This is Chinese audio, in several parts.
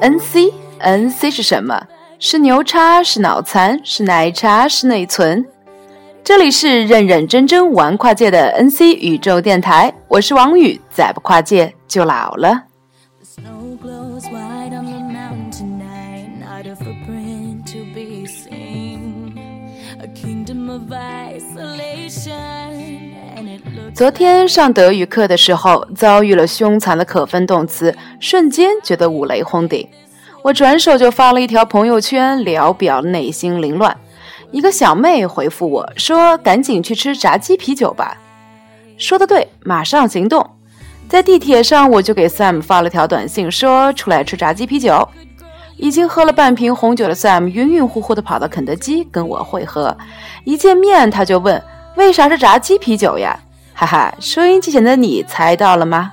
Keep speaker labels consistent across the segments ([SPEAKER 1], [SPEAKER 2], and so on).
[SPEAKER 1] N C N C 是什么？是牛叉，是脑残，是奶茶，是内存。这里是认认真真玩跨界的 N C 宇宙电台，我是王宇，再不跨界就老了。昨天上德语课的时候，遭遇了凶残的可分动词，瞬间觉得五雷轰顶。我转手就发了一条朋友圈，聊表内心凌乱。一个小妹回复我说：“赶紧去吃炸鸡啤酒吧。”说的对，马上行动。在地铁上，我就给 Sam 发了条短信，说：“出来吃炸鸡啤酒。”已经喝了半瓶红酒的 Sam 晕晕乎乎的跑到肯德基跟我会合。一见面，他就问：“为啥是炸鸡啤酒呀？”哈哈，收音机前的你猜到了吗？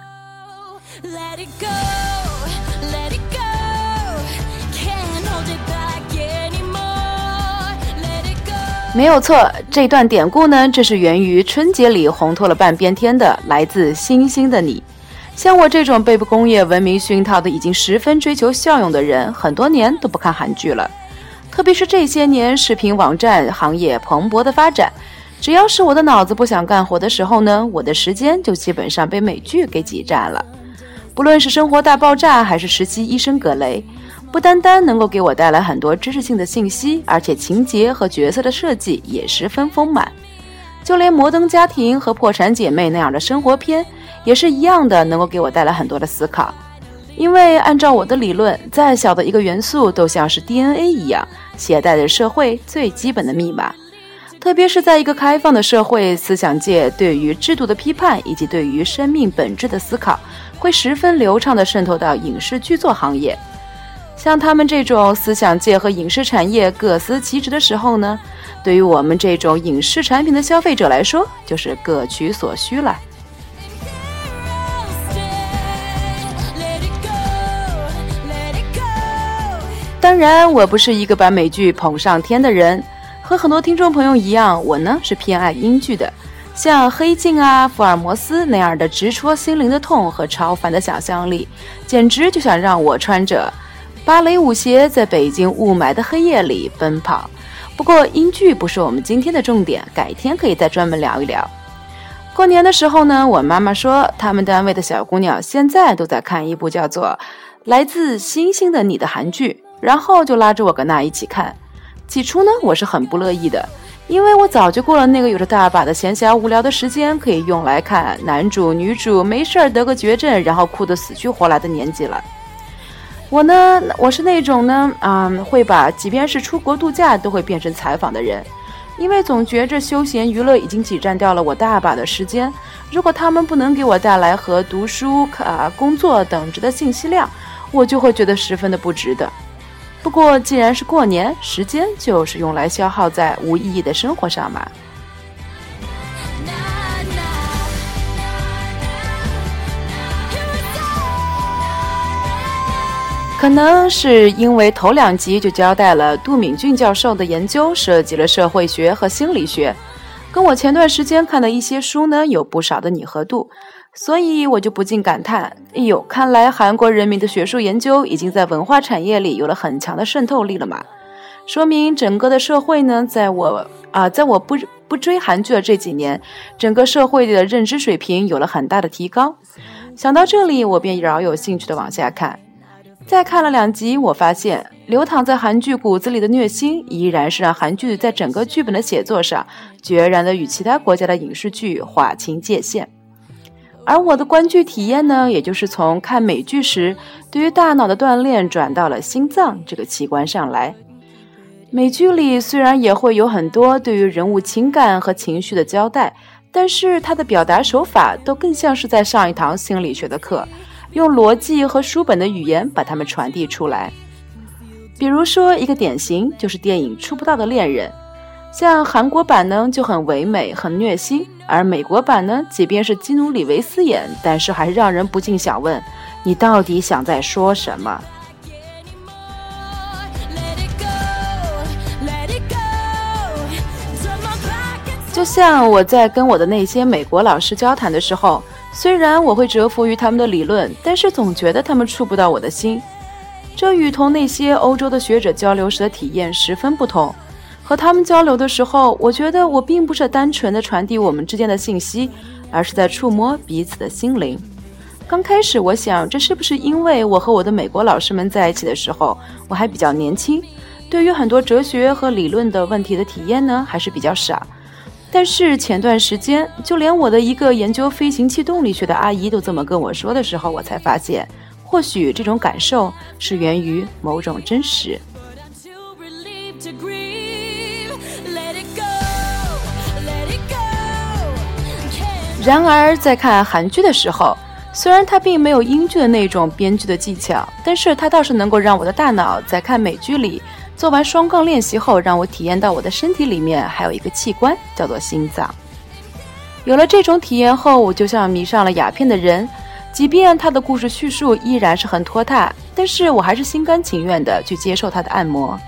[SPEAKER 1] 没有错，这段典故呢，这是源于春节里红透了半边天的来自星星的你。像我这种被工业文明熏陶的已经十分追求效用的人，很多年都不看韩剧了。特别是这些年视频网站行业蓬勃的发展。只要是我的脑子不想干活的时候呢，我的时间就基本上被美剧给挤占了。不论是《生活大爆炸》还是《实习医生格雷》，不单单能够给我带来很多知识性的信息，而且情节和角色的设计也十分丰满。就连《摩登家庭》和《破产姐妹》那样的生活片，也是一样的能够给我带来很多的思考。因为按照我的理论，再小的一个元素都像是 DNA 一样，携带着社会最基本的密码。特别是在一个开放的社会，思想界对于制度的批判以及对于生命本质的思考，会十分流畅地渗透到影视剧作行业。像他们这种思想界和影视产业各司其职的时候呢，对于我们这种影视产品的消费者来说，就是各取所需了。当然，我不是一个把美剧捧上天的人。和很多听众朋友一样，我呢是偏爱英剧的，像《黑镜》啊、《福尔摩斯》那样的直戳心灵的痛和超凡的想象力，简直就想让我穿着芭蕾舞鞋在北京雾霾的黑夜里奔跑。不过英剧不是我们今天的重点，改天可以再专门聊一聊。过年的时候呢，我妈妈说他们单位的小姑娘现在都在看一部叫做《来自星星的你》的韩剧，然后就拉着我跟那一起看。起初呢，我是很不乐意的，因为我早就过了那个有着大把的闲暇无聊的时间可以用来看男主女主没事儿得个绝症，然后哭得死去活来的年纪了。我呢，我是那种呢，啊，会把即便是出国度假都会变成采访的人，因为总觉着休闲娱乐已经挤占掉了我大把的时间。如果他们不能给我带来和读书、啊工作等值的信息量，我就会觉得十分的不值得。不过，既然是过年，时间就是用来消耗在无意义的生活上嘛。可能是因为头两集就交代了杜敏俊教授的研究涉及了社会学和心理学，跟我前段时间看的一些书呢有不少的拟合度。所以我就不禁感叹：哎呦，看来韩国人民的学术研究已经在文化产业里有了很强的渗透力了嘛？说明整个的社会呢，在我啊，在我不不追韩剧的这几年，整个社会的认知水平有了很大的提高。想到这里，我便饶有兴趣的往下看。再看了两集，我发现流淌在韩剧骨子里的虐心，依然是让韩剧在整个剧本的写作上，决然的与其他国家的影视剧划清界限。而我的观剧体验呢，也就是从看美剧时对于大脑的锻炼转到了心脏这个器官上来。美剧里虽然也会有很多对于人物情感和情绪的交代，但是它的表达手法都更像是在上一堂心理学的课，用逻辑和书本的语言把它们传递出来。比如说，一个典型就是电影《触不到的恋人》。像韩国版呢就很唯美、很虐心，而美国版呢，即便是基努里维斯演，但是还是让人不禁想问：你到底想在说什么？就像我在跟我的那些美国老师交谈的时候，虽然我会折服于他们的理论，但是总觉得他们触不到我的心。这与同那些欧洲的学者交流时的体验十分不同。和他们交流的时候，我觉得我并不是单纯的传递我们之间的信息，而是在触摸彼此的心灵。刚开始，我想这是不是因为我和我的美国老师们在一起的时候，我还比较年轻，对于很多哲学和理论的问题的体验呢，还是比较少。但是前段时间，就连我的一个研究飞行器动力学的阿姨都这么跟我说的时候，我才发现，或许这种感受是源于某种真实。然而，在看韩剧的时候，虽然它并没有英剧的那种编剧的技巧，但是它倒是能够让我的大脑在看美剧里做完双杠练习后，让我体验到我的身体里面还有一个器官叫做心脏。有了这种体验后，我就像迷上了鸦片的人，即便他的故事叙述依然是很拖沓，但是我还是心甘情愿的去接受他的按摩。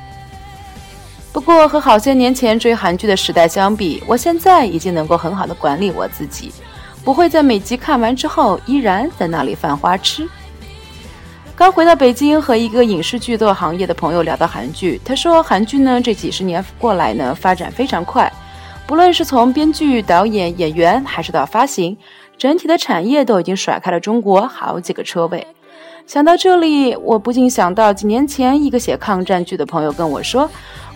[SPEAKER 1] 不过，和好些年前追韩剧的时代相比，我现在已经能够很好的管理我自己。不会在每集看完之后依然在那里犯花痴。刚回到北京，和一个影视剧作行业的朋友聊到韩剧，他说韩剧呢这几十年过来呢发展非常快，不论是从编剧、导演、演员，还是到发行，整体的产业都已经甩开了中国好几个车位。想到这里，我不禁想到几年前一个写抗战剧的朋友跟我说。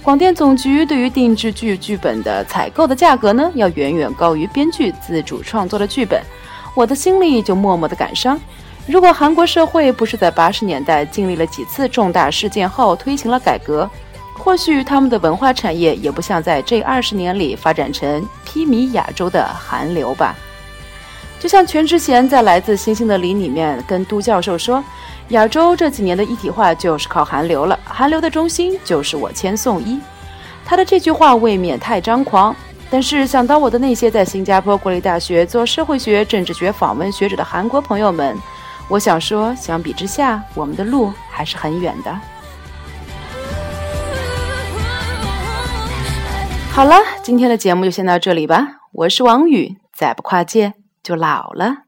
[SPEAKER 1] 广电总局对于定制剧剧本的采购的价格呢，要远远高于编剧自主创作的剧本，我的心里就默默的感伤。如果韩国社会不是在八十年代经历了几次重大事件后推行了改革，或许他们的文化产业也不像在这二十年里发展成披靡亚洲的韩流吧。就像全智贤在《来自星星的你》里面跟都教授说。亚洲这几年的一体化就是靠韩流了，韩流的中心就是我千颂伊。他的这句话未免太张狂，但是想到我的那些在新加坡国立大学做社会学、政治学访问学者的韩国朋友们，我想说，相比之下，我们的路还是很远的。好了，今天的节目就先到这里吧。我是王宇，再不跨界就老了。